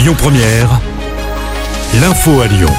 Lyon Première, l'info à Lyon.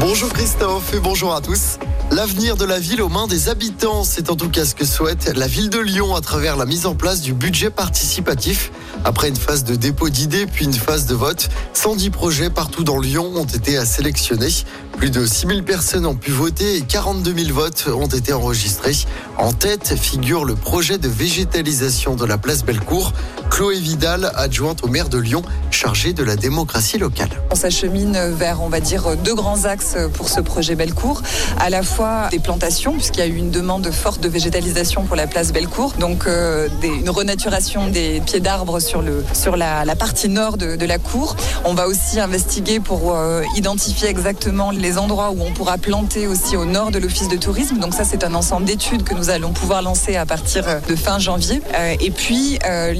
Bonjour Christophe et bonjour à tous. L'avenir de la ville aux mains des habitants, c'est en tout cas ce que souhaite la ville de Lyon à travers la mise en place du budget participatif. Après une phase de dépôt d'idées puis une phase de vote, 110 projets partout dans Lyon ont été sélectionnés. Plus de 6000 personnes ont pu voter et 42 000 votes ont été enregistrés. En tête figure le projet de végétalisation de la place Bellecour. Chloé Vidal, adjointe au maire de Lyon, chargée de la démocratie locale. On s'achemine vers, on va dire, deux grands axes pour ce projet Bellecour. À la fois des plantations, puisqu'il y a eu une demande forte de végétalisation pour la place Bellecour. Donc, euh, une renaturation des pieds d'arbres sur, le, sur la, partie nord de, la cour. On va aussi investiguer pour euh, identifier exactement les endroits où on pourra planter aussi au nord de l'office de tourisme. Donc, ça, c'est un ensemble d'études que nous allons pouvoir lancer à partir de fin janvier. Euh, et puis, euh,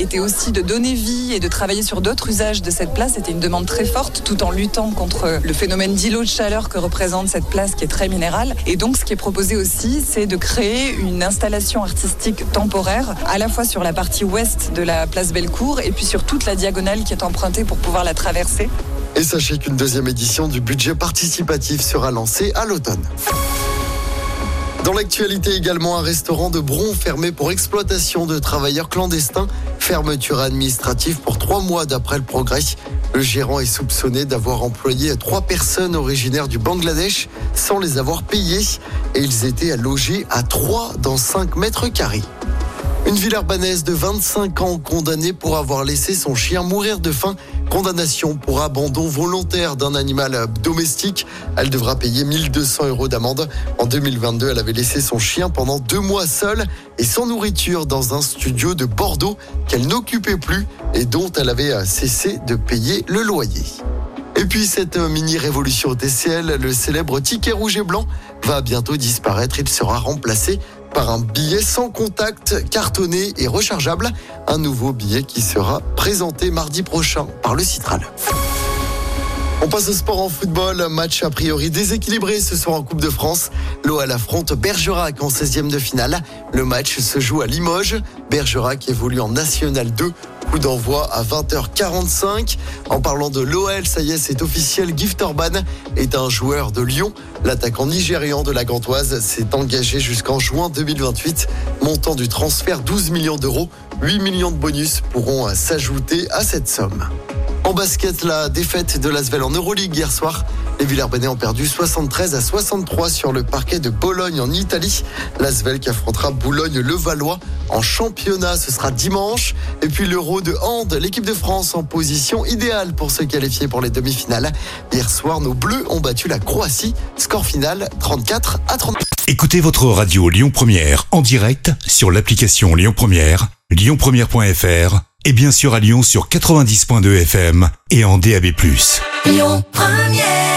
était aussi de donner vie et de travailler sur d'autres usages de cette place. C'était une demande très forte, tout en luttant contre le phénomène d'îlot de chaleur que représente cette place qui est très minérale. Et donc, ce qui est proposé aussi, c'est de créer une installation artistique temporaire, à la fois sur la partie ouest de la place Bellecour et puis sur toute la diagonale qui est empruntée pour pouvoir la traverser. Et sachez qu'une deuxième édition du budget participatif sera lancée à l'automne. Dans l'actualité également, un restaurant de Bron fermé pour exploitation de travailleurs clandestins. Fermeture administrative pour trois mois d'après le progrès. Le gérant est soupçonné d'avoir employé trois personnes originaires du Bangladesh sans les avoir payées et ils étaient logés à trois dans 5 mètres carrés. Une Villerbanaise de 25 ans condamnée pour avoir laissé son chien mourir de faim. Condamnation pour abandon volontaire d'un animal domestique. Elle devra payer 1200 euros d'amende. En 2022, elle avait laissé son chien pendant deux mois seul et sans nourriture dans un studio de Bordeaux qu'elle n'occupait plus et dont elle avait cessé de payer le loyer. Et puis cette mini-révolution au TCL, le célèbre ticket rouge et blanc va bientôt disparaître. Il sera remplacé par un billet sans contact, cartonné et rechargeable. Un nouveau billet qui sera présenté mardi prochain par le Citral. On passe au sport en football. Match a priori déséquilibré ce soir en Coupe de France. L'OL affronte Bergerac en 16e de finale. Le match se joue à Limoges. Bergerac évolue en National 2 coup d'envoi à 20h45. En parlant de l'OL, ça y est, c'est officiel. Gift Orban est un joueur de Lyon. L'attaquant nigérian de la Gantoise s'est engagé jusqu'en juin 2028. Montant du transfert 12 millions d'euros. 8 millions de bonus pourront s'ajouter à cette somme. En basket, la défaite de l'Asvel en Euroleague hier soir. Les Villers-Banais ont perdu 73 à 63 sur le parquet de Bologne en Italie. L'Asvel qui affrontera Boulogne-le-Valois en championnat. Ce sera dimanche. Et puis l'Euro de hand, l'équipe de France en position idéale pour se qualifier pour les demi-finales. Hier soir, nos Bleus ont battu la Croatie. Score final 34 à 30. Écoutez votre radio Lyon Première en direct sur l'application Lyon Première, lyonpremière.fr et bien sûr à Lyon sur 90.2 FM et en DAB+. Lyon Première